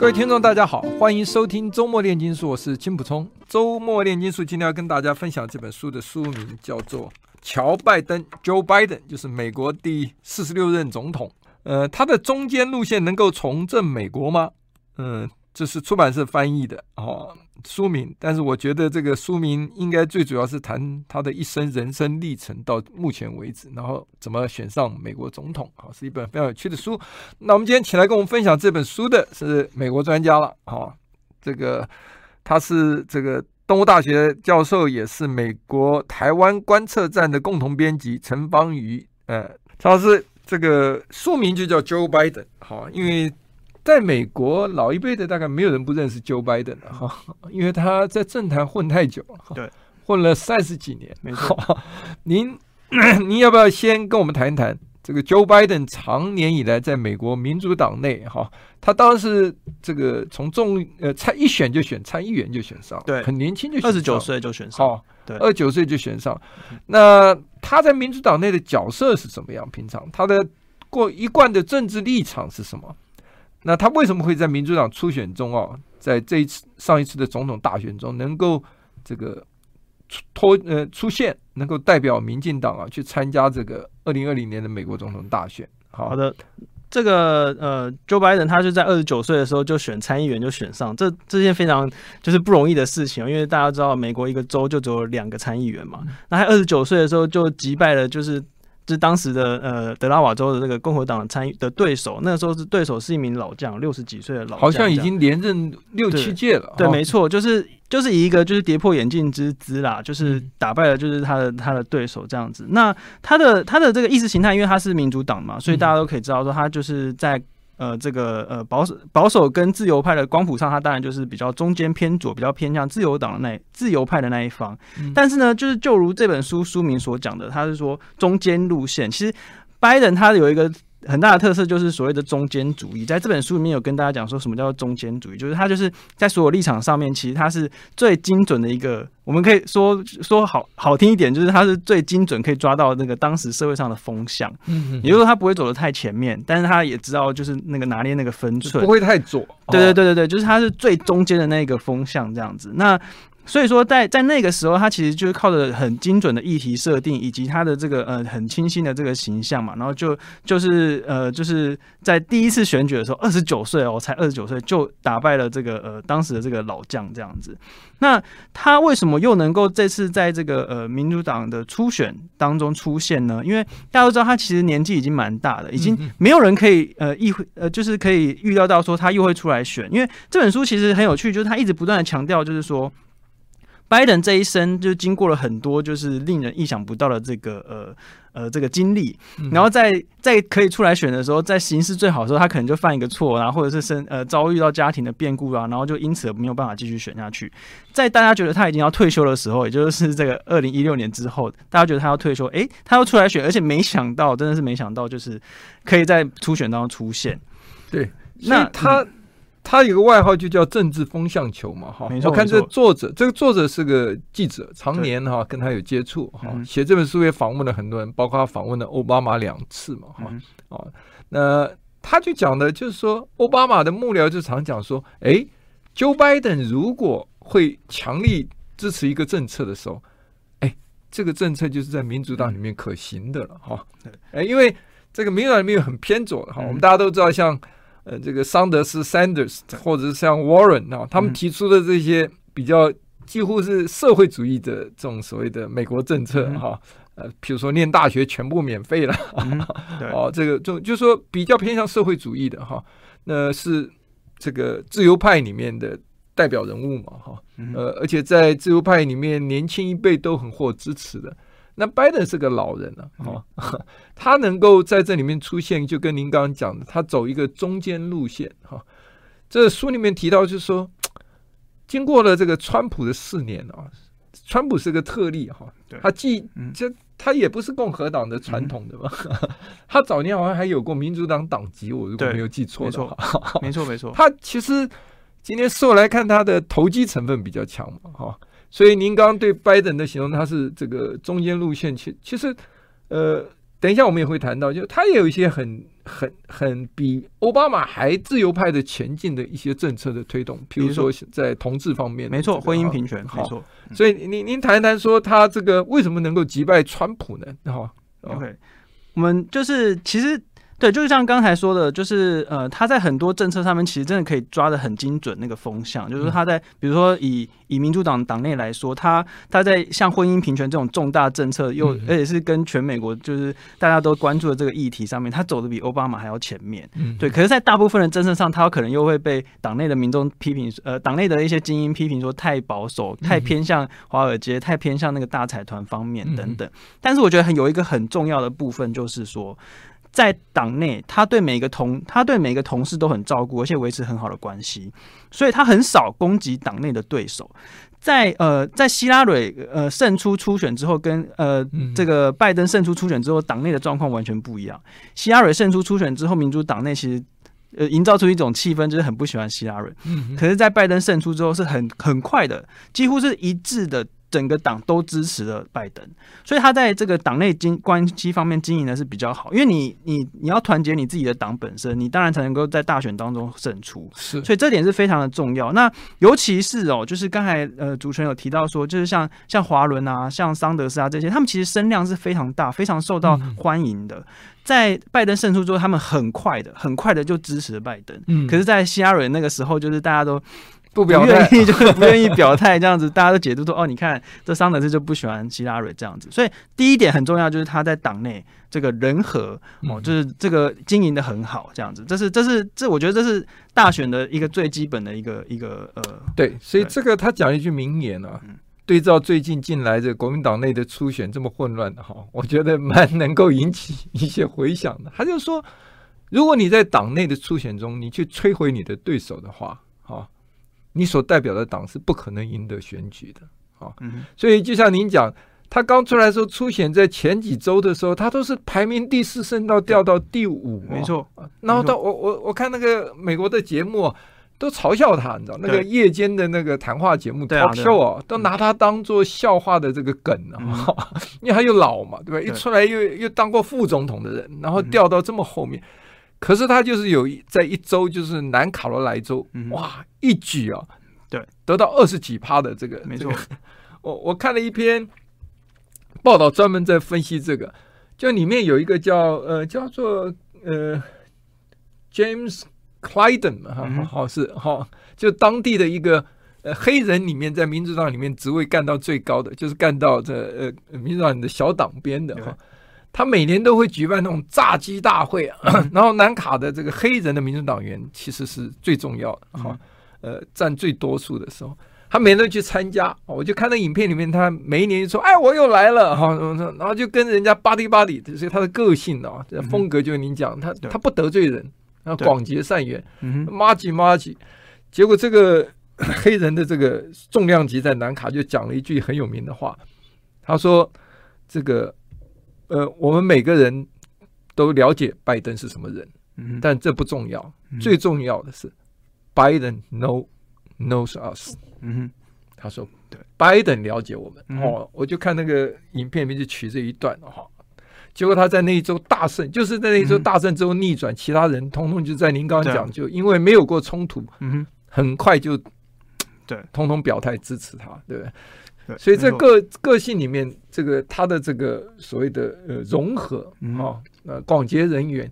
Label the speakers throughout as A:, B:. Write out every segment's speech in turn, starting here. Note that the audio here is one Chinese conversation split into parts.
A: 各位听众，大家好，欢迎收听周末炼金术，我是金普聪。周末炼金术今天要跟大家分享这本书的书名叫做《乔拜登》（Joe Biden），就是美国第四十六任总统。呃，他的中间路线能够重振美国吗？嗯、这是出版社翻译的哦。书名，但是我觉得这个书名应该最主要是谈他的一生人生历程到目前为止，然后怎么选上美国总统啊，是一本非常有趣的书。那我们今天请来跟我们分享这本书的是美国专家了啊，这个他是这个东吴大学教授，也是美国台湾观测站的共同编辑陈邦瑜。呃，他是这个书名就叫 Joe Biden，好，因为。在美国，老一辈的大概没有人不认识 Joe Biden 的哈，因为他在政坛混太久了，对，混了三十几年，没错。您 您要不要先跟我们谈一谈这个 Joe Biden 长年以来在美国民主党内哈，他当时这个从众呃参一选就选参议员就选上，对，很年轻就二十九岁就选上，对，二十九岁就选上。那他在民主党内的角色是怎么样？平常他的过一贯的政治立场是什么？那他为什么会在民主党初选中啊，在这一次上一次的总统大选中能够这个脱呃出现，能够代表民进党啊去参加这个二零二零年的美国总统大选？好，
B: 好的，这个呃，Joe Biden 他是在二十九岁的时候就选参议员就选上，这这件非常就是不容易的事情，因为大家知道美国一个州就只有两个参议员嘛，那他二十九岁的时候就击败了就是。是当时的呃德拉瓦州的这个共和党参与的对手，那个时候是对手是一名老将，六十几岁的老将，
A: 好像已经连任六七届了。
B: 对，对没错，就是就是以一个就是跌破眼镜之姿啦，就是打败了就是他的他的对手这样子。那他的他的这个意识形态，因为他是民主党嘛，所以大家都可以知道说他就是在。呃，这个呃保守保守跟自由派的光谱上，他当然就是比较中间偏左，比较偏向自由党的那自由派的那一方。嗯、但是呢，就是就如这本书书名所讲的，他是说中间路线。其实拜登他有一个。很大的特色就是所谓的中间主义，在这本书里面有跟大家讲说什么叫做中间主义，就是它就是在所有立场上面，其实它是最精准的一个，我们可以说说好好听一点，就是它是最精准可以抓到那个当时社会上的风向，嗯，也就是说他不会走得太前面，但是他也知道就是那个拿捏那个分寸，
A: 不会太左，
B: 对对对对对，就是他是最中间的那个风向这样子，那。所以说在，在那个时候，他其实就是靠着很精准的议题设定，以及他的这个呃很清新的这个形象嘛，然后就就是呃就是在第一次选举的时候，二十九岁哦，才二十九岁就打败了这个呃当时的这个老将这样子。那他为什么又能够这次在这个呃民主党的初选当中出现呢？因为大家都知道他其实年纪已经蛮大的，已经没有人可以呃意会呃就是可以预料到说他又会出来选。因为这本书其实很有趣，就是他一直不断的强调，就是说。拜登这一生就经过了很多就是令人意想不到的这个呃呃这个经历，然后在在可以出来选的时候，在形势最好的时候，他可能就犯一个错，然后或者是生呃遭遇到家庭的变故啊，然后就因此没有办法继续选下去。在大家觉得他已经要退休的时候，也就是这个二零一六年之后，大家觉得他要退休，诶，他要出来选，而且没想到，真的是没想到，就是可以在初选当中出现。
A: 对，那他。嗯他有个外号就叫政治风向球嘛，哈。我看这作者，这个作者是个记者，常年哈跟他有接触哈，写这本书也访问了很多人，包括他访问了奥巴马两次嘛，哈。啊，那他就讲的就是说，奥巴马的幕僚就常讲说，哎，Joe Biden 如果会强力支持一个政策的时候，哎，这个政策就是在民主党里面可行的了，哈。哎，因为这个民主党里面有很偏左的哈，我们大家都知道像。呃，这个桑德斯 （Sanders） 或者是像 Warren 啊，他们提出的这些比较几乎是社会主义的这种所谓的美国政策哈，呃，比如说念大学全部免费了，哦，这个就就说比较偏向社会主义的哈，那是这个自由派里面的代表人物嘛哈，呃，而且在自由派里面年轻一辈都很获支持的。那拜登是个老人了，哦，他能够在这里面出现，就跟您刚刚讲的，他走一个中间路线，哈。这书里面提到就是说，经过了这个川普的四年啊，川普是个特例哈，他既这他也不是共和党的传统的嘛，他早年好像还有过民主党党籍，我如果没有记错的话，
B: 没错没错，
A: 他其实今天事后来看，他的投机成分比较强嘛哈，所以您刚刚对拜登的形容，他是这个中间路线，其其实呃。等一下，我们也会谈到，就他也有一些很、很、很比奥巴马还自由派的前进的一些政策的推动，比如说在同志方面，
B: 没错，婚姻平权，没错。
A: 所以您您谈一谈说他这个为什么能够击败川普呢？哈
B: ，OK，我们就是其实。对，就是像刚才说的，就是呃，他在很多政策上面其实真的可以抓得很精准那个风向，就是说他在比如说以以民主党党内来说，他他在像婚姻平权这种重大政策，又而且是跟全美国就是大家都关注的这个议题上面，他走的比奥巴马还要前面。对，可是，在大部分的政策上，他可能又会被党内的民众批评，呃，党内的一些精英批评说太保守，太偏向华尔街，太偏向那个大财团方面等等。但是我觉得很有一个很重要的部分就是说。在党内，他对每个同他对每个同事都很照顾，而且维持很好的关系，所以他很少攻击党内的对手。在呃，在希拉蕊呃胜出初选之后，跟呃这个拜登胜出初选之后，党内的状况完全不一样。希拉蕊胜出初选之后，民主党内其实呃营造出一种气氛，就是很不喜欢希拉蕊。可是，在拜登胜出之后，是很很快的，几乎是一致的。整个党都支持了拜登，所以他在这个党内经关系方面经营的是比较好。因为你你你要团结你自己的党本身，你当然才能够在大选当中胜出。
A: 是，
B: 所以这点是非常的重要。那尤其是哦，就是刚才呃主持人有提到说，就是像像华伦啊、像桑德斯啊这些，他们其实声量是非常大、非常受到欢迎的。在拜登胜出之后，他们很快的、很快的就支持了拜登。嗯，可是，在希拉蕊那个时候，就是大家都。
A: 不表态，
B: 就是不愿意 表态，这样子大家都解读说，哦，你看这桑德斯就不喜欢希拉蕊这样子，所以第一点很重要，就是他在党内这个人和哦，就是这个经营的很好，这样子，这是这是这，我觉得这是大选的一个最基本的一个一个呃，
A: 对，所以这个他讲一句名言啊，对照最近近来这国民党内的初选这么混乱的哈，我觉得蛮能够引起一些回响的。他就说，如果你在党内的初选中，你去摧毁你的对手的话，哈。你所代表的党是不可能赢得选举的啊，所以就像您讲，他刚出来的时候，初选在前几周的时候，他都是排名第四，升到掉到第五，
B: 没错。
A: 然后到我我我看那个美国的节目都嘲笑他，你知道那个夜间的那个谈话节目 talk show 啊，都拿他当做笑话的这个梗啊，因为他又老嘛，对吧？一出来又又当过副总统的人，然后掉到这么后面。可是他就是有在一周，就是南卡罗来州，嗯、哇，一举啊，
B: 对，
A: 得到二十几趴的这个，
B: 没错。
A: 这个、我我看了一篇报道，专门在分析这个，就里面有一个叫呃叫做呃 James Clyden 嘛，哈，好是哈，就当地的一个呃黑人里面，在民主党里面职位干到最高的，就是干到这呃民主党的小党边的哈。他每年都会举办那种炸鸡大会啊，然后南卡的这个黑人的民主党员其实是最重要的哈，呃，占最多数的时候，他每年都去参加。我就看到影片里面，他每一年就说：“哎，我又来了哈。”然后就跟人家巴蒂巴蒂，所以他的个性啊，这风格就是您讲，他他不得罪人，然后广结善缘，麻吉麻吉。结果这个 黑人的这个重量级在南卡就讲了一句很有名的话，他说：“这个。”呃，我们每个人都了解拜登是什么人，嗯、但这不重要，嗯、最重要的是拜登 know knows us。嗯，他说对，拜登了解我们。嗯、哦，我就看那个影片里面就取这一段哈、哦，结果他在那一周大胜，就是在那一周大胜之后逆转，嗯、其他人通通就在您刚刚讲，就因为没有过冲突，嗯，很快就对，通通表态支持他，对不对？所以这个个性里面，这个他的这个所谓的呃融合啊，呃广结人缘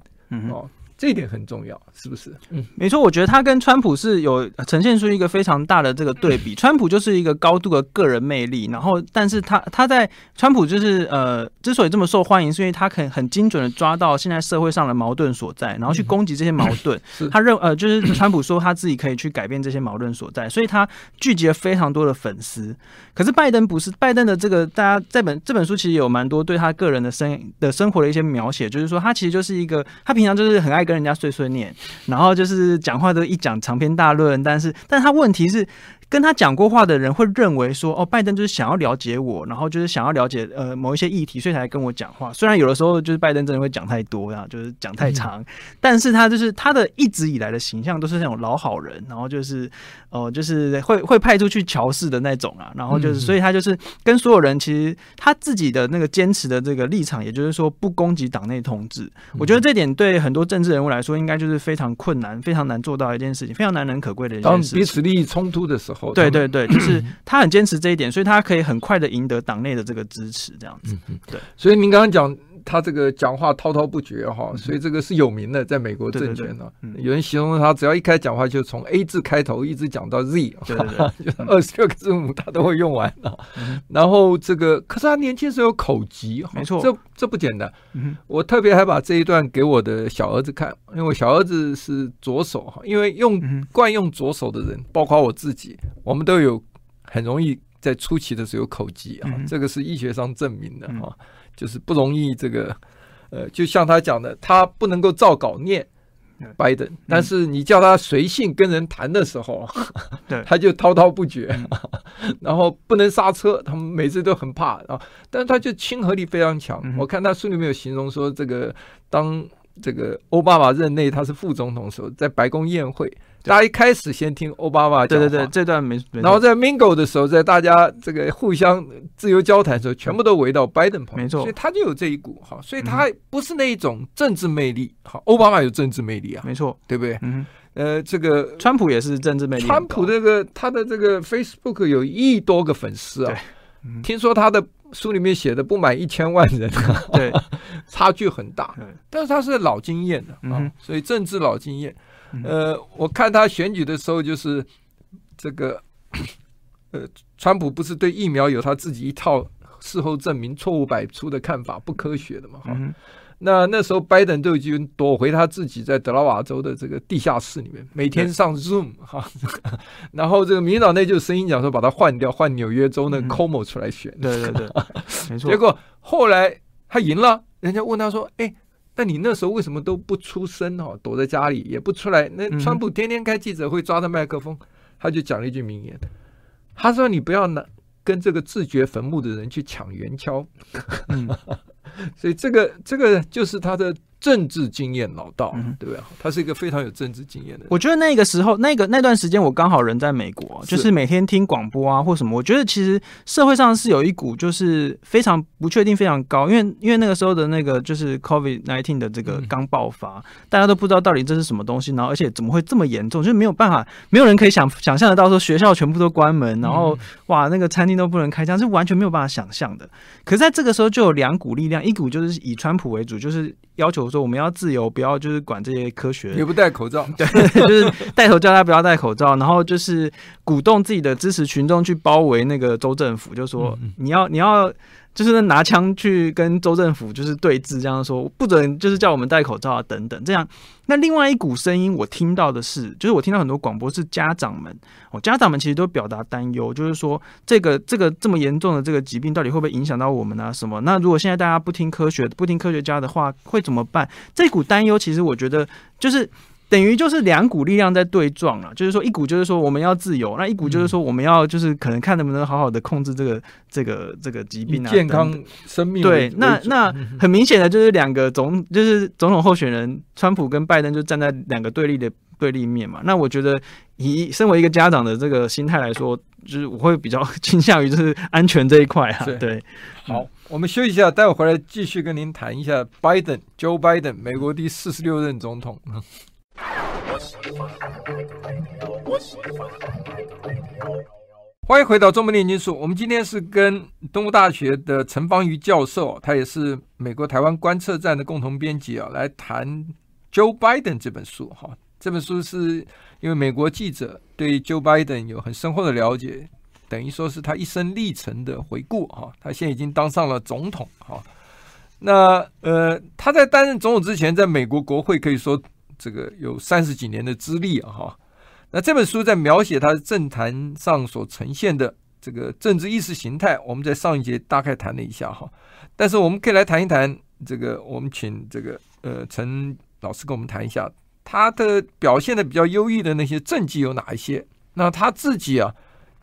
A: 啊。这一点很重要，是不是？
B: 嗯，没错，我觉得他跟川普是有呈现出一个非常大的这个对比。川普就是一个高度的个人魅力，然后，但是他他在川普就是呃，之所以这么受欢迎，是因为他可以很精准的抓到现在社会上的矛盾所在，然后去攻击这些矛盾。嗯、他认呃，就是川普说他自己可以去改变这些矛盾所在，所以他聚集了非常多的粉丝。可是拜登不是，拜登的这个大家这本这本书其实有蛮多对他个人的生的生活的一些描写，就是说他其实就是一个他平常就是很爱。跟人家碎碎念，然后就是讲话都一讲长篇大论，但是，但他问题是跟他讲过话的人会认为说，哦，拜登就是想要了解我，然后就是想要了解呃某一些议题，所以才跟我讲话。虽然有的时候就是拜登真的会讲太多呀，就是讲太长，嗯、但是他就是他的一直以来的形象都是那种老好人，然后就是哦、呃，就是会会派出去乔事的那种啊，然后就是所以他就是跟所有人其实他自己的那个坚持的这个立场，也就是说不攻击党内同志。我觉得这点对很多政治人物来说，应该就是非常困难、非常难做到一件事情，非常难能可贵的一件事情。
A: 当彼此利益冲突的时候。
B: 对对对，就是他很坚持这一点，所以他可以很快的赢得党内的这个支持，这样子。
A: 嗯，
B: 对。
A: 所以您刚刚讲他这个讲话滔滔不绝哈，所以这个是有名的，在美国政权呢，有人形容他只要一开讲话，就从 A 字开头一直讲到 Z，二十六个字母他都会用完了。然后这个，可是他年轻时候有口疾，
B: 没错，
A: 这这不简单。我特别还把这一段给我的小儿子看，因为我小儿子是左手哈，因为用惯用左手的人，包括我自己，我们都有。很容易在初期的时候有口疾啊，这个是医学上证明的啊，就是不容易这个，呃，就像他讲的，他不能够照稿念拜登，但是你叫他随性跟人谈的时候，他就滔滔不绝，然后不能刹车，他们每次都很怕啊，但是他就亲和力非常强。我看他书里面有形容说，这个当这个奥巴马任内他是副总统的时候，在白宫宴会。大家一开始先听奥巴马讲，
B: 对对对，这段没。
A: 然后在 Mingle 的时候，在大家这个互相自由交谈的时候，全部都围到拜登旁边，没错。所以他就有这一股哈，所以他不是那一种政治魅力。好，奥巴马有政治魅力啊，没错，对不对？嗯。呃，这个
B: 川普也是政治魅力。
A: 川普这个他的这个 Facebook 有一亿多个粉丝啊，听说他的书里面写的不满一千万人，对，差距很大。但是他是老经验的啊，所以政治老经验。呃，我看他选举的时候，就是这个，呃，川普不是对疫苗有他自己一套事后证明错误百出的看法，不科学的嘛？哈，那那时候拜登就已经躲回他自己在德拉瓦州的这个地下室里面，每天上 Zoom 哈，然后这个民进党内就声音讲说把他换掉，换纽约州那 Cuomo 出来选，
B: 对对对，没错。
A: 结果后来他赢了，人家问他说：“哎。”那你那时候为什么都不出声哦？躲在家里也不出来？那川普天天开记者会，抓着麦克风，他就讲了一句名言，他说：“你不要拿跟这个自掘坟墓的人去抢圆锹。”嗯，所以这个这个就是他的。政治经验老道，对不对？他是一个非常有政治经验的人。
B: 我觉得那个时候，那个那段时间，我刚好人在美国，就是每天听广播啊，或什么。我觉得其实社会上是有一股就是非常不确定、非常高，因为因为那个时候的那个就是 COVID nineteen 的这个刚爆发，大家都不知道到底这是什么东西，然后而且怎么会这么严重，就是没有办法，没有人可以想想象得到说学校全部都关门，然后哇，那个餐厅都不能开，这样是完全没有办法想象的。可是在这个时候，就有两股力量，一股就是以川普为主，就是。要求说我们要自由，不要就是管这些科学，
A: 也不戴口罩，
B: 对，就是带头叫他不要戴口罩，然后就是鼓动自己的支持群众去包围那个州政府，就说你要你要。就是拿枪去跟州政府就是对峙，这样说不准，就是叫我们戴口罩啊等等这样。那另外一股声音我听到的是，就是我听到很多广播是家长们哦，家长们其实都表达担忧，就是说这个这个这么严重的这个疾病到底会不会影响到我们啊什么？那如果现在大家不听科学，不听科学家的话，会怎么办？这股担忧其实我觉得就是。等于就是两股力量在对撞了，就是说一股就是说我们要自由，那一股就是说我们要就是可能看能不能好好的控制这个这个这个疾病啊，
A: 健康生命。
B: 对，那那很明显的就是两个总就是总统候选人川普跟拜登就站在两个对立的对立面嘛。那我觉得以身为一个家长的这个心态来说，就是我会比较 倾向于就是安全这一块啊。对，
A: 好，我们休息一下，待会回来继续跟您谈一下拜登，Joe Biden，美国第四十六任总统。欢迎回到中国炼金术。我们今天是跟东吴大学的陈邦瑜教授，他也是美国台湾观测站的共同编辑啊，来谈《Joe Biden》这本书。哈，这本书是因为美国记者对 Joe Biden 有很深厚的了解，等于说是他一生历程的回顾。哈，他现在已经当上了总统。哈，那呃，他在担任总统之前，在美国国会可以说。这个有三十几年的资历啊，哈。那这本书在描写他政坛上所呈现的这个政治意识形态，我们在上一节大概谈了一下哈。但是我们可以来谈一谈这个，我们请这个呃陈老师跟我们谈一下他的表现的比较优异的那些政绩有哪一些？那他自己啊，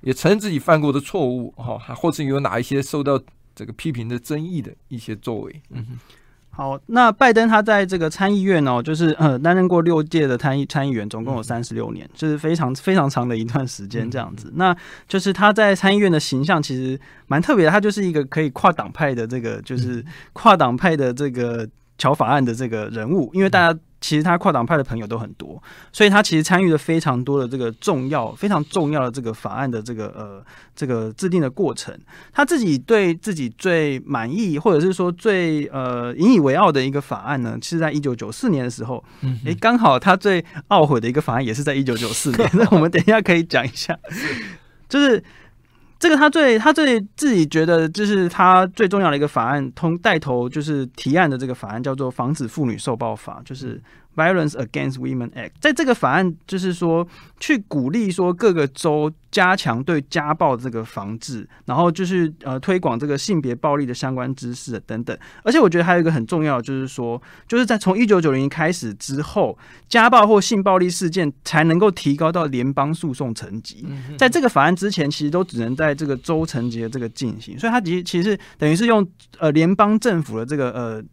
A: 也承认自己犯过的错误哈，还或者有哪一些受到这个批评的争议的一些作为。嗯哼。
B: 好，那拜登他在这个参议院哦，就是呃 担任过六届的参议参议员，总共有三十六年，就是非常非常长的一段时间这样子。那就是他在参议院的形象其实蛮特别的，他就是一个可以跨党派的这个，就是跨党派的这个乔法案的这个人物，因为大家。其实他跨党派的朋友都很多，所以他其实参与了非常多的这个重要、非常重要的这个法案的这个呃这个制定的过程。他自己对自己最满意，或者是说最呃引以为傲的一个法案呢，是在一九九四年的时候。嗯，诶，刚好他最懊悔的一个法案也是在一九九四年。那我们等一下可以讲一下，就是。这个他最他最自己觉得就是他最重要的一个法案，通带头就是提案的这个法案叫做《防止妇女受暴法》，就是。Violence Against Women Act，在这个法案就是说，去鼓励说各个州加强对家暴这个防治，然后就是呃推广这个性别暴力的相关知识等等。而且我觉得还有一个很重要的就是说，就是在从一九九零年开始之后，家暴或性暴力事件才能够提高到联邦诉讼层级。在这个法案之前，其实都只能在这个州层级的这个进行，所以它其实其实等于是用呃联邦政府的这个呃。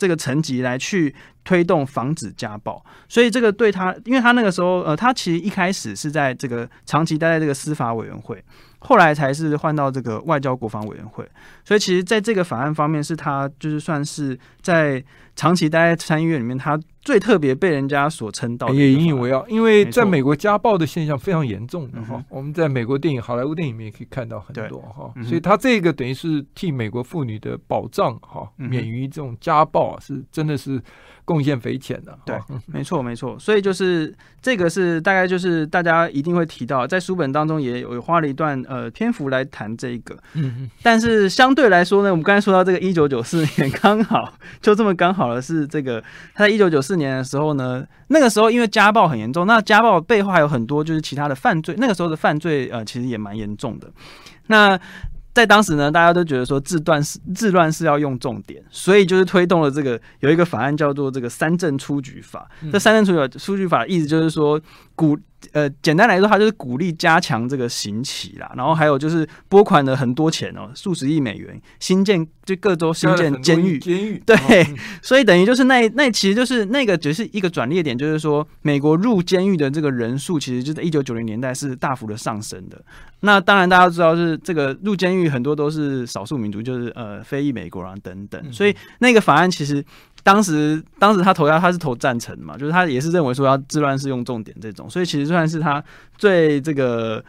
B: 这个层级来去推动防止家暴，所以这个对他，因为他那个时候，呃，他其实一开始是在这个长期待在这个司法委员会，后来才是换到这个外交国防委员会，所以其实在这个法案方面，是他就是算是在长期待在参议院里面，他。最特别被人家所称道，
A: 也引以为傲，因为在美国家暴的现象非常严重的哈。我们在美国电影、好莱坞电影里面也可以看到很多哈，所以他这个等于是替美国妇女的保障哈，免于这种家暴是真的是贡献匪浅的。
B: 对，没错没错。所以就是这个是大概就是大家一定会提到，在书本当中也有花了一段呃篇幅来谈这个。嗯嗯。但是相对来说呢，我们刚才说到这个一九九四年，刚好就这么刚好的是这个他在一九九四。四年的时候呢，那个时候因为家暴很严重，那家暴背后还有很多就是其他的犯罪。那个时候的犯罪呃，其实也蛮严重的。那在当时呢，大家都觉得说治断是治乱是要用重点，所以就是推动了这个有一个法案叫做这个三证出局法。这三证出局出局法的意思就是说鼓。呃，简单来说，他就是鼓励加强这个刑期啦，然后还有就是拨款了很多钱哦，数十亿美元，新建就各州新建监狱，监狱对，哦、所以等于就是那那其实就是那个只是一个转捩点，就是说美国入监狱的这个人数，其实就在一九九零年代是大幅的上升的。那当然大家都知道是这个入监狱很多都是少数民族，就是呃非裔美国人等等，所以那个法案其实。当时，当时他投下，他是投赞成嘛，就是他也是认为说要治乱是用重点这种，所以其实算是他最这个，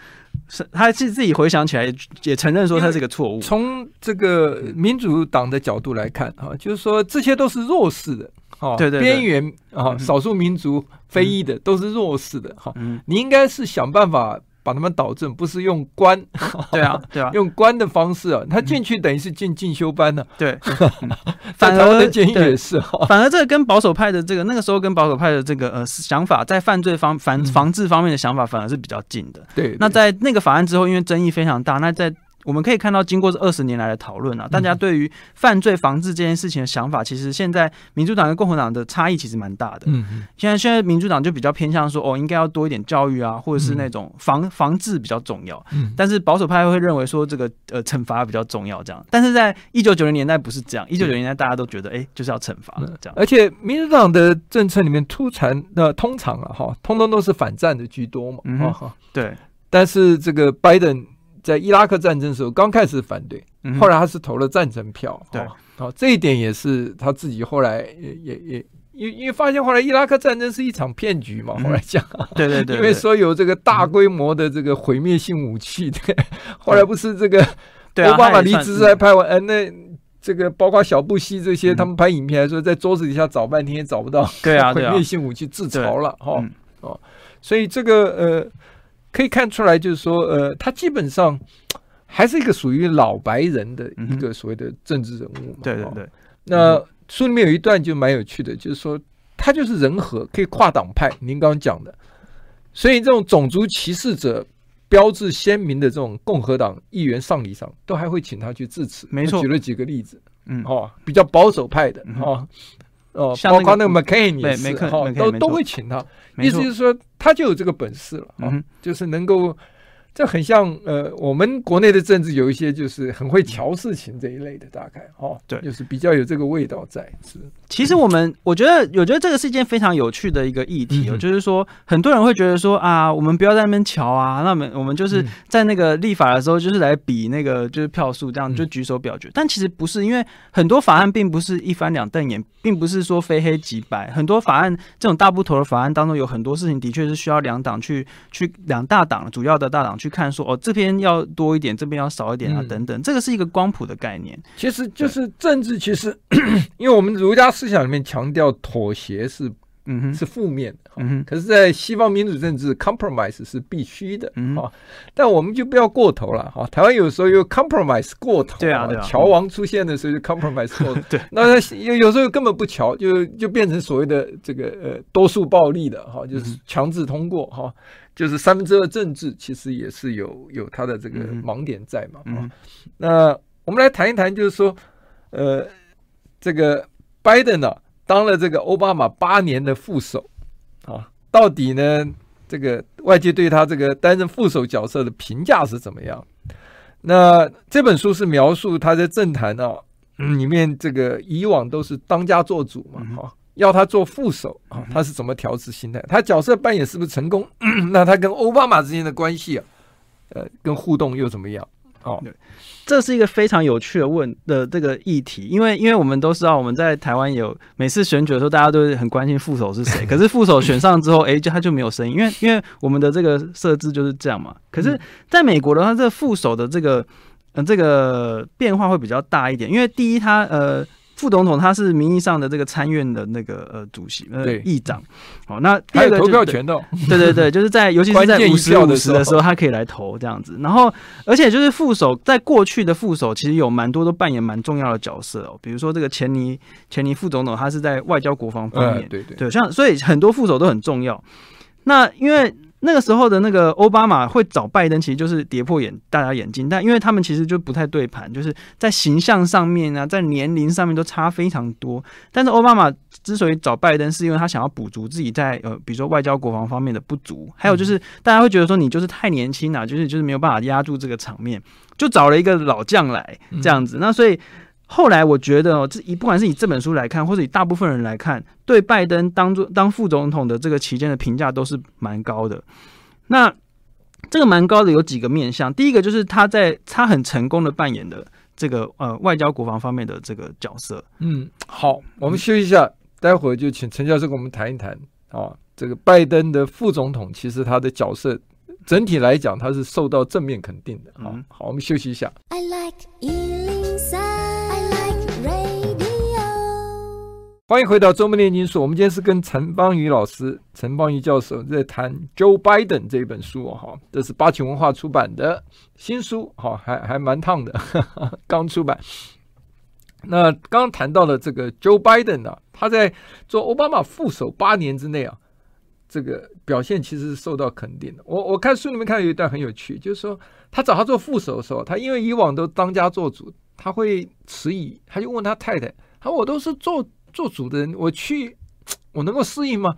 B: 是他自自己回想起来也承认说他是个错误。
A: 从这个民主党的角度来看，哈，就是说这些都是弱势的，哈，对对，边缘啊，少数民族、非裔的都是弱势的，哈，你应该是想办法。把他们导正，不是用关，
B: 对啊，对啊，
A: 用关的方式啊，他进去等于是进进修班呢，
B: 对，
A: 反而的建议也是，
B: 反而这个跟保守派的这个那个时候跟保守派的这个呃想法，在犯罪方防防治方面的想法，反而是比较近的。对，那在那个法案之后，因为争议非常大，那在。我们可以看到，经过这二十年来的讨论啊，大家对于犯罪防治这件事情的想法，其实现在民主党跟共和党的差异其实蛮大的。嗯嗯。现在现在民主党就比较偏向说，哦，应该要多一点教育啊，或者是那种防防治比较重要。嗯。但是保守派会认为说，这个呃惩罚比较重要这样。但是在一九九零年代不是这样，一九九零年代大家都觉得，哎，就是要惩罚的这样。
A: 而且民主党的政策里面突传的通常啊，哈，通通都是反战的居多嘛。嗯。对。但是这个拜登。在伊拉克战争的时候，刚开始反对，后来他是投了赞成票。对，哦，这一点也是他自己后来也也也，因为因为发现后来伊拉克战争是一场骗局嘛，后来讲，对对对，因为说有这个大规模的这个毁灭性武器，对，后来不是这个奥巴马离职时还拍完，呃，那这个包括小布希这些，他们拍影片还说在桌子底下找半天也找不到，对啊，毁灭性武器自嘲了，哈，哦，所以这个呃。可以看出来，就是说，呃，他基本上还是一个属于老白人的一个所谓的政治人物嘛。对对对。那书里面有一段就蛮有趣的，就是说他就是人和，可以跨党派。您刚刚讲的，所以这种种族歧视者标志鲜明的这种共和党议员上礼上，都还会请他去致辞。没错，举了几个例子，嗯，哦，比较保守派的，哦。哦，包括那个 McCain 也是哈，都都会请他。意思就是说，他就有这个本事了，嗯，就是能够这很像呃，我们国内的政治有一些就是很会调事情这一类的，大概哦，
B: 对，
A: 就是比较有这个味道在。是，
B: 其实我们我觉得，我觉得这个是一件非常有趣的一个议题哦，嗯、就是说很多人会觉得说啊，我们不要在那边瞧啊，那我们我们就是在那个立法的时候就是来比那个就是票数，这样就举手表决。嗯、但其实不是，因为很多法案并不是一翻两瞪眼，并不是说非黑即白。很多法案这种大部头的法案当中，有很多事情的确是需要两党去去两大党主要的大党。去看说哦，这边要多一点，这边要少一点啊，等等，嗯、这个是一个光谱的概念。
A: 其实就是政治，其实 因为我们儒家思想里面强调妥协是嗯哼。是负面的，嗯哼，可是，在西方民主政治，compromise 是必须的，嗯哼，但我们就不要过头了哈。台湾有时候又 compromise 过头，
B: 对啊，对啊，
A: 乔王出现的时候就 compromise 过头，对，那有有时候根本不乔，就就变成所谓的这个呃多数暴力的哈，就是强制通过哈。就是三分之二政治，其实也是有有它的这个盲点在嘛。嗯嗯、那我们来谈一谈，就是说，呃，这个拜登呢，当了这个奥巴马八年的副手啊，到底呢，这个外界对他这个担任副手角色的评价是怎么样？那这本书是描述他在政坛啊、嗯、里面这个以往都是当家做主嘛，哈、嗯。要他做副手啊，他是怎么调制心态？他角色扮演是不是成功？那他跟奥巴马之间的关系啊，呃，跟互动又怎么样？哦，对，
B: 这是一个非常有趣的问的这个议题，因为因为我们都知道我们在台湾有每次选举的时候，大家都很关心副手是谁。可是副手选上之后，哎，就他就没有声音，因为因为我们的这个设置就是这样嘛。可是在美国的话，这个副手的这个呃这个变化会比较大一点，因为第一他呃。副总统他是名义上的这个参院的那个呃主席呃议长，好，那第二个
A: 投票权的，
B: 对对对，就是在尤其是在五十五十的时候，他可以来投这样子。然后，而且就是副手，在过去的副手其实有蛮多都扮演蛮重要的角色哦，比如说这个钱尼钱尼副总统，他是在外交国防方面，对对。对，像所以很多副手都很重要。那因为。那个时候的那个奥巴马会找拜登，其实就是跌破眼大家眼睛，但因为他们其实就不太对盘，就是在形象上面啊，在年龄上面都差非常多。但是奥巴马之所以找拜登，是因为他想要补足自己在呃，比如说外交国防方面的不足，还有就是大家会觉得说你就是太年轻了，就是就是没有办法压住这个场面，就找了一个老将来这样子。那所以。后来我觉得哦，这以不管是以这本书来看，或者以大部分人来看，对拜登当做当副总统的这个期间的评价都是蛮高的。那这个蛮高的有几个面向，第一个就是他在他很成功的扮演的这个呃外交国防方面的这个角色。
A: 嗯，好，我们休息一下，嗯、待会儿就请陈教授跟我们谈一谈啊，这个拜登的副总统其实他的角色整体来讲他是受到正面肯定的。嗯，好，我们休息一下。I like 欢迎回到周末炼金术。我们今天是跟陈邦瑜老师、陈邦瑜教授在谈《Joe Biden》这本书哈，这是八旗文化出版的新书，哈，还还蛮烫的，呵 呵刚出版。那刚谈到了这个 Joe Biden 呢、啊，他在做奥巴马副手八年之内啊，这个表现其实是受到肯定的。我我看书里面看到有一段很有趣，就是说他找他做副手的时候，他因为以往都当家做主，他会迟疑，他就问他太太，他说我都是做。做主的人，我去，我能够适应吗？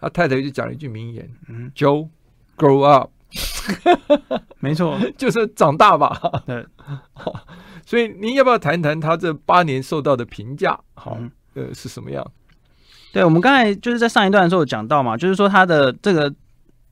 A: 他太太就讲了一句名言：“嗯，Joe, grow up。”
B: 没错，
A: 就是长大吧。对，所以您要不要谈谈他这八年受到的评价？好，呃，是什么样？
B: 对，我们刚才就是在上一段的时候有讲到嘛，就是说他的这个。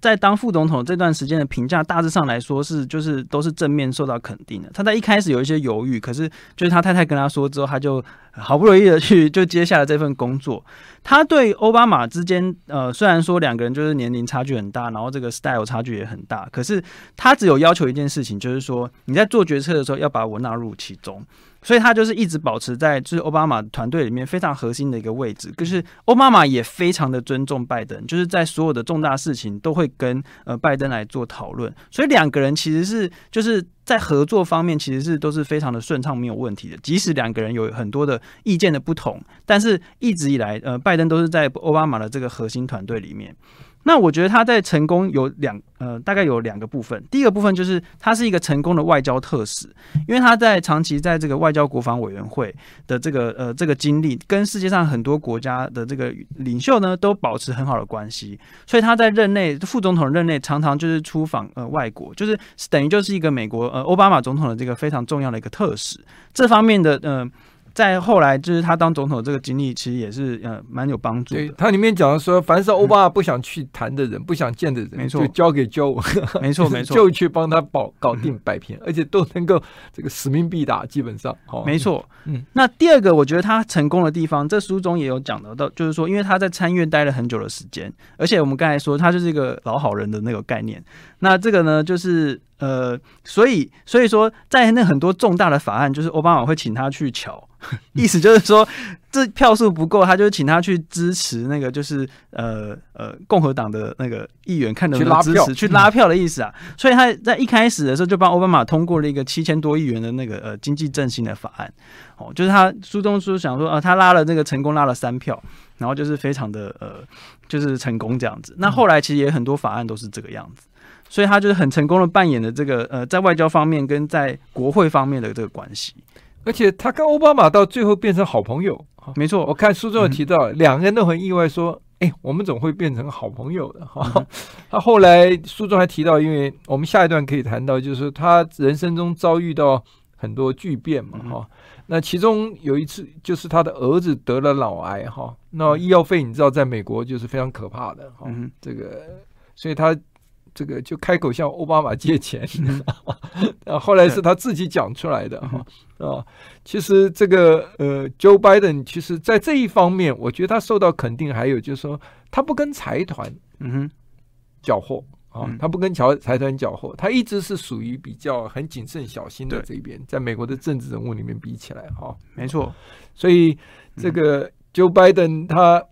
B: 在当副总统这段时间的评价，大致上来说是就是都是正面受到肯定的。他在一开始有一些犹豫，可是就是他太太跟他说之后，他就好不容易的去就接下了这份工作。他对奥巴马之间，呃，虽然说两个人就是年龄差距很大，然后这个 style 差距也很大，可是他只有要求一件事情，就是说你在做决策的时候要把我纳入其中。所以他就是一直保持在就是奥巴马团队里面非常核心的一个位置，可是奥巴马也非常的尊重拜登，就是在所有的重大事情都会跟呃拜登来做讨论，所以两个人其实是就是在合作方面其实是都是非常的顺畅没有问题的，即使两个人有很多的意见的不同，但是一直以来呃拜登都是在奥巴马的这个核心团队里面。那我觉得他在成功有两呃，大概有两个部分。第一个部分就是他是一个成功的外交特使，因为他在长期在这个外交国防委员会的这个呃这个经历，跟世界上很多国家的这个领袖呢都保持很好的关系，所以他在任内副总统任内常常就是出访呃外国，就是等于就是一个美国呃奥巴马总统的这个非常重要的一个特使。这方面的呃。在后来，就是他当总统这个经历，其实也是呃蛮有帮助的。
A: 对，他里面讲的说，凡是欧巴马不想去谈的人、嗯、不想见的人，没错，就交给 Joe，
B: 没错 没错，
A: 就去帮他保搞定摆平，嗯、而且都能够这个使命必达，基本上。哦、
B: 没错，嗯。那第二个，我觉得他成功的地方，这书中也有讲的，到就是说，因为他在参院待了很久的时间，而且我们刚才说他就是一个老好人的那个概念。那这个呢，就是呃，所以所以说，在那很多重大的法案，就是奥巴马会请他去瞧。意思就是说，这票数不够，他就请他去支持那个，就是呃呃共和党的那个议员，看能不能支持去拉票的意思啊。所以他在一开始的时候就帮奥巴马通过了一个七千多亿元的那个呃经济振兴的法案。哦，就是他书中书想说啊，他拉了那个成功拉了三票，然后就是非常的呃就是成功这样子。那后来其实也很多法案都是这个样子，所以他就是很成功的扮演了这个呃在外交方面跟在国会方面的这个关系。
A: 而且他跟奥巴马到最后变成好朋友，
B: 没错。
A: 我看书中有提到，两个人都很意外，说：“哎，我们怎么会变成好朋友的？”哈，他后来书中还提到，因为我们下一段可以谈到，就是他人生中遭遇到很多巨变嘛，哈。那其中有一次，就是他的儿子得了脑癌，哈。那医药费你知道，在美国就是非常可怕的，哈。这个，所以他。这个就开口向奥巴马借钱，啊，后来是他自己讲出来的哈啊。其实这个呃，Joe Biden 其实在这一方面，我觉得他受到肯定。还有就是说，他不跟财团嗯哼缴获啊，他不跟财财团缴获，他一直是属于比较很谨慎小心的这一边。在美国的政治人物里面比起来哈，
B: 没错。
A: 所以这个 Joe Biden 他。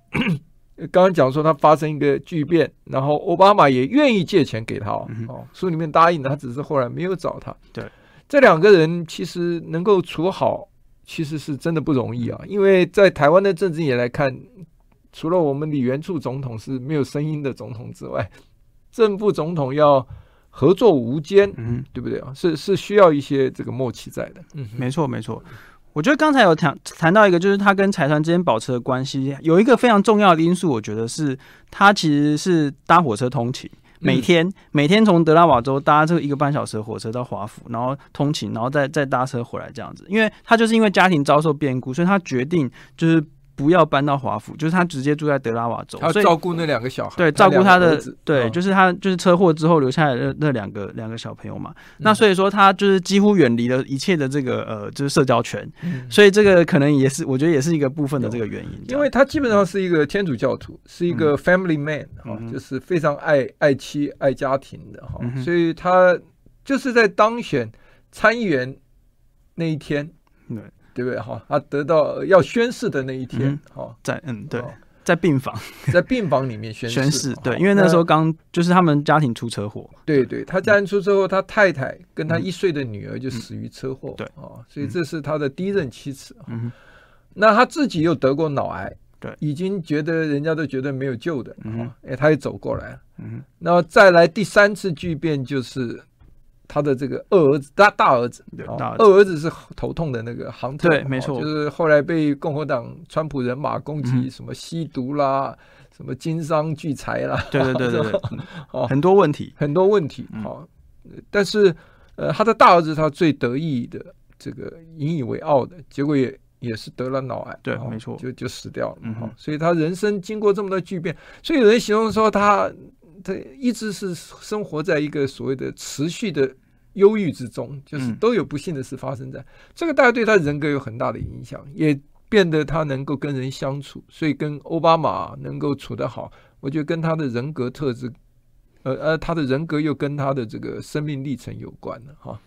A: 刚刚讲说他发生一个巨变，然后奥巴马也愿意借钱给他哦，嗯、哦书里面答应的，他只是后来没有找他。
B: 对，
A: 这两个人其实能够处好，其实是真的不容易啊。因为在台湾的政治也来看，除了我们李元簇总统是没有声音的总统之外，正副总统要合作无间，嗯，对不对啊？是是需要一些这个默契在的。
B: 嗯，没错没错。我觉得刚才有谈谈到一个，就是他跟财团之间保持的关系，有一个非常重要的因素，我觉得是他其实是搭火车通勤，每天、嗯、每天从德拉瓦州搭这个一个半小时的火车到华府，然后通勤，然后再再搭车回来这样子，因为他就是因为家庭遭受变故，所以他决定就是。不要搬到华府，就是他直接住在德拉瓦州，
A: 他要照顾那两个小孩，
B: 对，照顾他的，对，就是他就是车祸之后留下来的那两个两个小朋友嘛。那所以说他就是几乎远离了一切的这个呃，就是社交圈，所以这个可能也是我觉得也是一个部分的这个原因，
A: 因为他基本上是一个天主教徒，是一个 family man 哈，就是非常爱爱妻爱家庭的哈，所以他就是在当选参议员那一天，对。不对？哈，他得到要宣誓的那一天，哈，
B: 在嗯，对，在病房，
A: 在病房里面宣
B: 宣誓，对，因为那时候刚就是他们家庭出车祸，
A: 对对，他家庭出车祸，他太太跟他一岁的女儿就死于车祸，对啊，所以这是他的第一任妻子，嗯，那他自己又得过脑癌，对，已经觉得人家都觉得没有救的，嗯，哎，他也走过来，嗯，那再来第三次巨变就是。他的这个二儿子，大大儿子，二儿子是头痛的那个杭特，
B: 对，没错，
A: 就是后来被共和党川普人马攻击，什么吸毒啦，什么经商聚财啦，
B: 对对对对，哦，很多问题，
A: 很多问题，好，但是呃，他的大儿子他最得意的这个引以为傲的结果也也是得了脑癌，
B: 对，没错，
A: 就就死掉了，嗯，所以他人生经过这么多巨变，所以有人形容说他。他一直是生活在一个所谓的持续的忧郁之中，就是都有不幸的事发生在、嗯、这个，大概对他人格有很大的影响，也变得他能够跟人相处，所以跟奥巴马能够处得好，我觉得跟他的人格特质，呃呃，他的人格又跟他的这个生命历程有关了哈。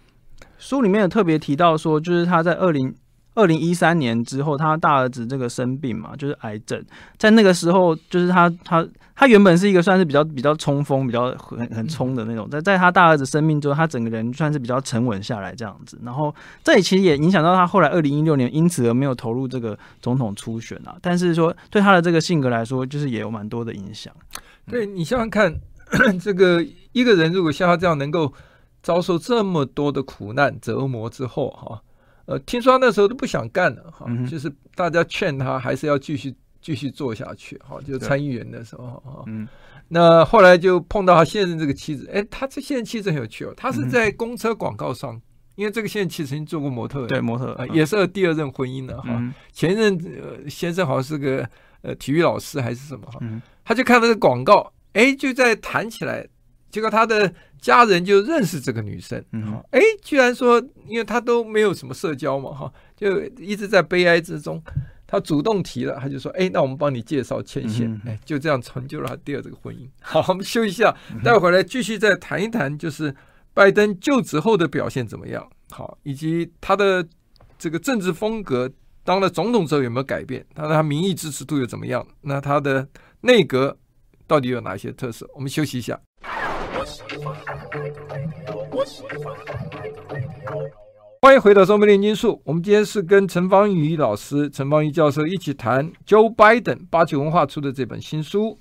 B: 书里面有特别提到说，就是他在二零二零一三年之后，他大儿子这个生病嘛，就是癌症，在那个时候，就是他他。他原本是一个算是比较比较冲锋、比较很很冲的那种，在在他大儿子生病之后，他整个人算是比较沉稳下来这样子。然后这也其实也影响到他后来二零一六年因此而没有投入这个总统初选啊。但是说对他的这个性格来说，就是也有蛮多的影响。
A: 对，你想想看，这个一个人如果像他这样能够遭受这么多的苦难折磨之后，哈，呃，听说他那时候都不想干了，哈，就是大家劝他还是要继续继续做下去，哈，就是参议员的时候，哈，嗯，那后来就碰到他现任这个妻子，哎，他这现任妻子很有趣哦，他是在公车广告上。因为这个现任妻子曾经做过模特，
B: 对模特、
A: 呃、也是第二任婚姻了哈。嗯、前任、呃、先生好像是个呃体育老师还是什么哈，嗯、他就看那个广告，哎，就在谈起来，结果他的家人就认识这个女生，嗯，哎，居然说，因为他都没有什么社交嘛哈，就一直在悲哀之中，他主动提了，他就说，哎，那我们帮你介绍牵线，嗯、哎，就这样成就了他第二这个婚姻。好，我们休息一下，待会儿来继续再谈一谈，就是。拜登就职后的表现怎么样？好，以及他的这个政治风格当了总统之后有没有改变？他的他民意支持度又怎么样？那他的内阁到底有哪些特色？我们休息一下。欢迎回到《周末炼金术》，我们今天是跟陈方瑜老师、陈方瑜教授一起谈 Joe Biden 八旗文化出的这本新书。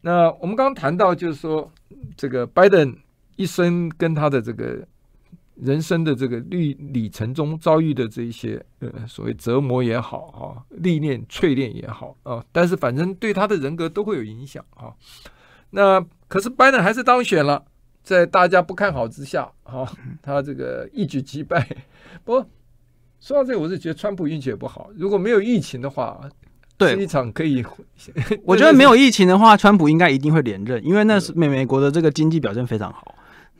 A: 那我们刚刚谈到，就是说这个拜登。一生跟他的这个人生的这个历历程中遭遇的这一些呃所谓折磨也好啊，历练淬炼也好啊，但是反正对他的人格都会有影响啊。那可是拜登还是当选了，在大家不看好之下啊，他这个一举击败。不过说到这个，我是觉得川普运气也不好。如果没有疫情的话，对是一场可以。
B: 我觉得没有 疫情的话，川普应该一定会连任，因为那是美美国的这个经济表现非常好。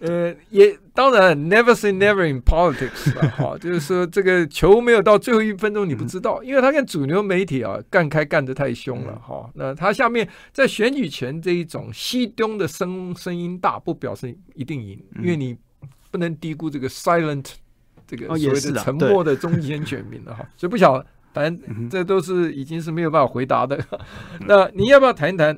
A: 呃，也当然，never say never in politics 吧，哈，就是说这个球没有到最后一分钟你不知道，因为他跟主流媒体啊干开干得太凶了，哈。那他下面在选举前这一种西东的声声音大，不表示一定赢，因为你不能低估这个 silent 这个所谓的沉默的中间选民了哈。所以不晓得，反正这都是已经是没有办法回答的。那你要不要谈一谈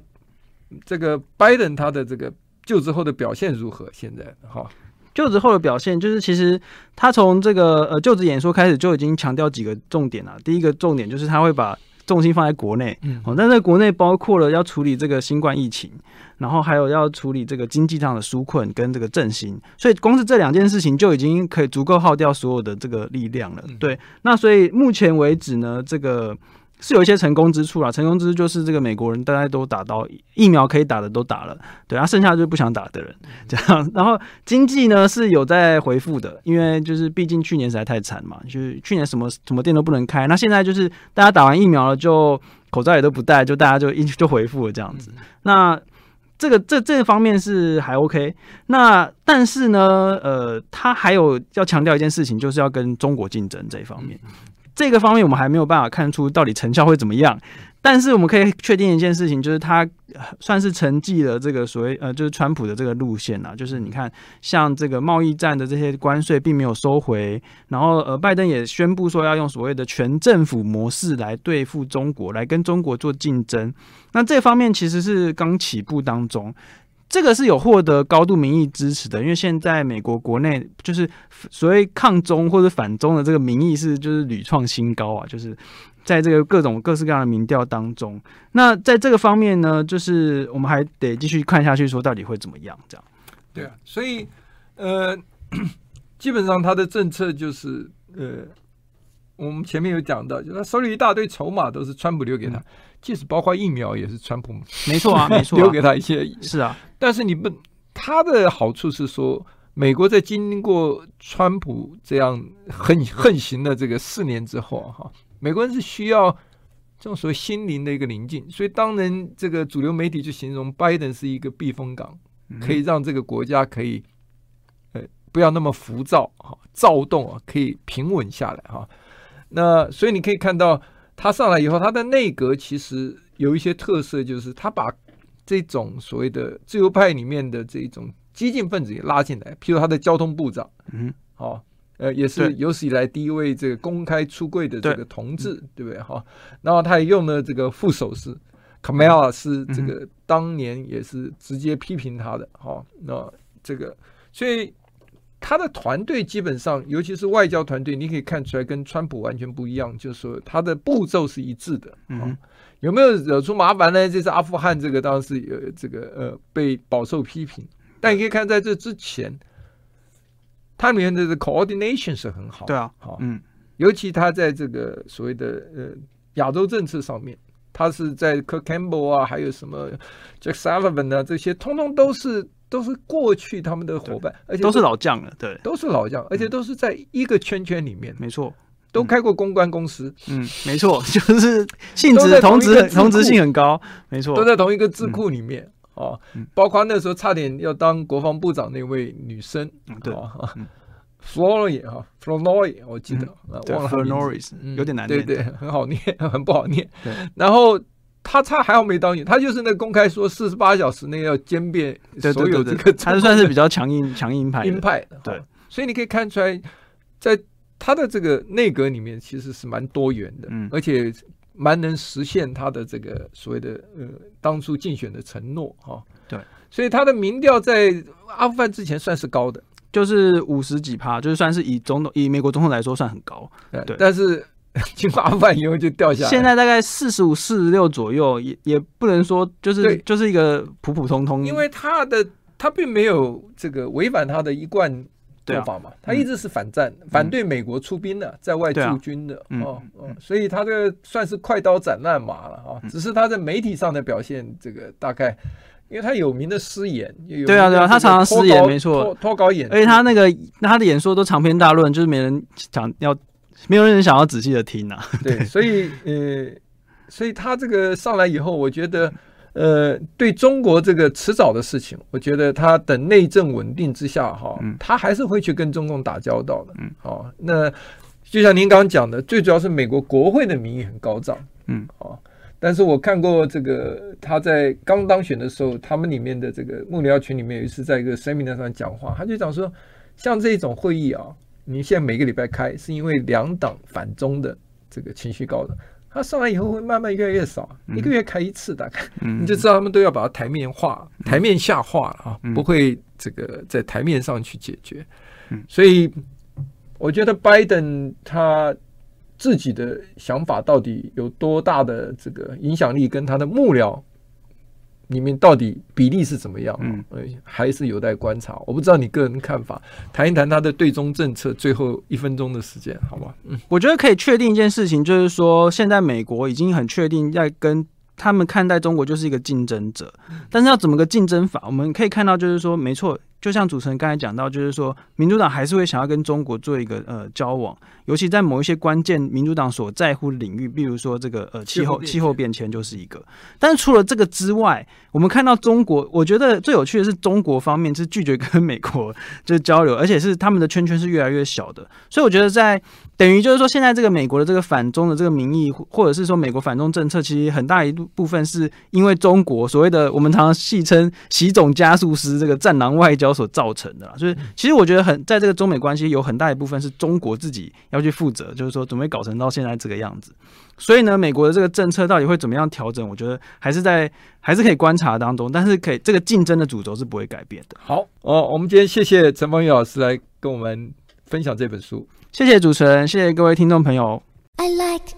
A: 这个拜登他的这个？就职后的表现如何？现在哈，
B: 就职后的表现就是，其实他从这个呃就职演说开始就已经强调几个重点了。第一个重点就是他会把重心放在国内，嗯，哦，但在国内包括了要处理这个新冠疫情，然后还有要处理这个经济上的纾困跟这个振兴，所以光是这两件事情就已经可以足够耗掉所有的这个力量了。对，那所以目前为止呢，这个。是有一些成功之处啦，成功之处就是这个美国人大家都打到疫苗可以打的都打了，对，然后剩下就是不想打的人这样。然后经济呢是有在回复的，因为就是毕竟去年实在太惨嘛，就是去年什么什么店都不能开，那现在就是大家打完疫苗了，就口罩也都不戴，就大家就一就回复了这样子。那这个这这方面是还 OK，那但是呢，呃，他还有要强调一件事情，就是要跟中国竞争这一方面。这个方面我们还没有办法看出到底成效会怎么样，但是我们可以确定一件事情，就是他算是承继了这个所谓呃，就是川普的这个路线啊，就是你看像这个贸易战的这些关税并没有收回，然后呃，拜登也宣布说要用所谓的全政府模式来对付中国，来跟中国做竞争，那这方面其实是刚起步当中。这个是有获得高度民意支持的，因为现在美国国内就是所谓抗中或者反中的这个民意是就是屡创新高啊，就是在这个各种各式各样的民调当中，那在这个方面呢，就是我们还得继续看下去，说到底会怎么样？这样，
A: 对啊，所以呃，基本上他的政策就是呃，我们前面有讲到，就他手里一大堆筹码都是川普留给他。嗯即使包括疫苗也是川普，
B: 没错啊，没错，
A: 留给他一些
B: 是啊。
A: 但是你不，他的好处是说，美国在经过川普这样横横行的这个四年之后，哈，美国人是需要这种所谓心灵的一个宁静。所以当然这个主流媒体就形容拜登是一个避风港，可以让这个国家可以呃不要那么浮躁哈，躁动啊，可以平稳下来哈。那所以你可以看到。他上来以后，他的内阁其实有一些特色，就是他把这种所谓的自由派里面的这种激进分子也拉进来，譬如他的交通部长，嗯，好，呃，也是有史以来第一位这个公开出柜的这个同志，对，对不对？哈，然后他也用了这个副手是卡梅拉，是这个当年也是直接批评他的，哈，那这个，所以他的团队基本上，尤其是外交团队，你可以看出来跟川普完全不一样，就是说他的步骤是一致的。嗯、哦，有没有惹出麻烦呢？这是阿富汗这个当时呃这个呃被饱受批评，但你可以看在这之前，他里面的 coordination 是很好。
B: 对啊，
A: 好、哦，嗯，尤其他在这个所谓的呃亚洲政策上面，他是在 Kurt Campbell 啊，还有什么 Jack Sullivan 啊，这些通通都是。都是过去他们的伙伴，而且
B: 都，都是老将了，对，
A: 都是老将，而且都是在一个圈圈里面，
B: 没错，
A: 都开过公关公司，
B: 嗯，没错，就是性质同质同质性很高，没错，
A: 都在同一个智库里面哦，包括那时候差点要当国防部长那位女生，对啊，Flori 哈，Flory 我记得忘了
B: Flori，有点难念，
A: 对对，很好念，很不好念，然后。他差还好没当选，他就是那公开说四十八小时内要歼灭所有这个，
B: 他算是比较强硬强硬派。
A: 硬派对，所以你可以看出来，在他的这个内阁里面，其实是蛮多元的，嗯，而且蛮能实现他的这个所谓的呃当初竞选的承诺哈。对，所以他的民调在阿富汗之前算是高的，
B: 就是五十几趴，就是算是以总统以美国总统来说算很高，对，
A: 但是。经过阿富汗以后就掉下来，
B: 现在大概四十五、四十六左右，也也不能说就是就是一个普普通通。
A: 因为他的他并没有这个违反他的一贯做法嘛，他一直是反战、反对美国出兵的，在外驻军的哦哦，所以他这个算是快刀斩乱麻了啊。只是他在媒体上的表现，这个大概因为他有名的失言，
B: 对啊对啊，他常常失言，没错，
A: 脱稿演，
B: 而且他那个他的演说都长篇大论，就是没人讲要。没有人想要仔细的听呐、啊，
A: 对，所以呃，所以他这个上来以后，我觉得呃，对中国这个迟早的事情，我觉得他等内政稳定之下哈，他还是会去跟中共打交道的，嗯，好，那就像您刚刚讲的，最主要是美国国会的民意很高涨，嗯，好，但是我看过这个他在刚当选的时候，他们里面的这个幕僚群里面有一次在一个 seminar 上讲话，他就讲说，像这种会议啊。你现在每个礼拜开，是因为两党反中的这个情绪高涨，他上来以后会慢慢越来越少，一个月开一次，大概你就知道他们都要把它台面化、台面下化了啊，不会这个在台面上去解决。所以我觉得拜登他自己的想法到底有多大的这个影响力，跟他的幕僚。里面到底比例是怎么样？嗯，还是有待观察。我不知道你个人看法，谈一谈他的对中政策。最后一分钟的时间，好吧？嗯，
B: 我觉得可以确定一件事情，就是说现在美国已经很确定在跟他们看待中国就是一个竞争者，但是要怎么个竞争法？我们可以看到，就是说，没错。就像主持人刚才讲到，就是说，民主党还是会想要跟中国做一个呃交往，尤其在某一些关键民主党所在乎领域，比如说这个呃气候气候变迁就是一个。但是除了这个之外，我们看到中国，我觉得最有趣的是中国方面是拒绝跟美国就是交流，而且是他们的圈圈是越来越小的。所以我觉得在等于就是说，现在这个美国的这个反中的这个民意，或者是说美国反中政策，其实很大一部分是因为中国所谓的我们常常戏称“习总加速师”这个战狼外交。所造成的啦，就是其实我觉得很在这个中美关系有很大一部分是中国自己要去负责，就是说准备搞成到现在这个样子。所以呢，美国的这个政策到底会怎么样调整？我觉得还是在还是可以观察当中，但是可以这个竞争的主轴是不会改变的。
A: 好哦，我们今天谢谢陈芳语老师来跟我们分享这本书，
B: 谢谢主持人，谢谢各位听众朋友。I like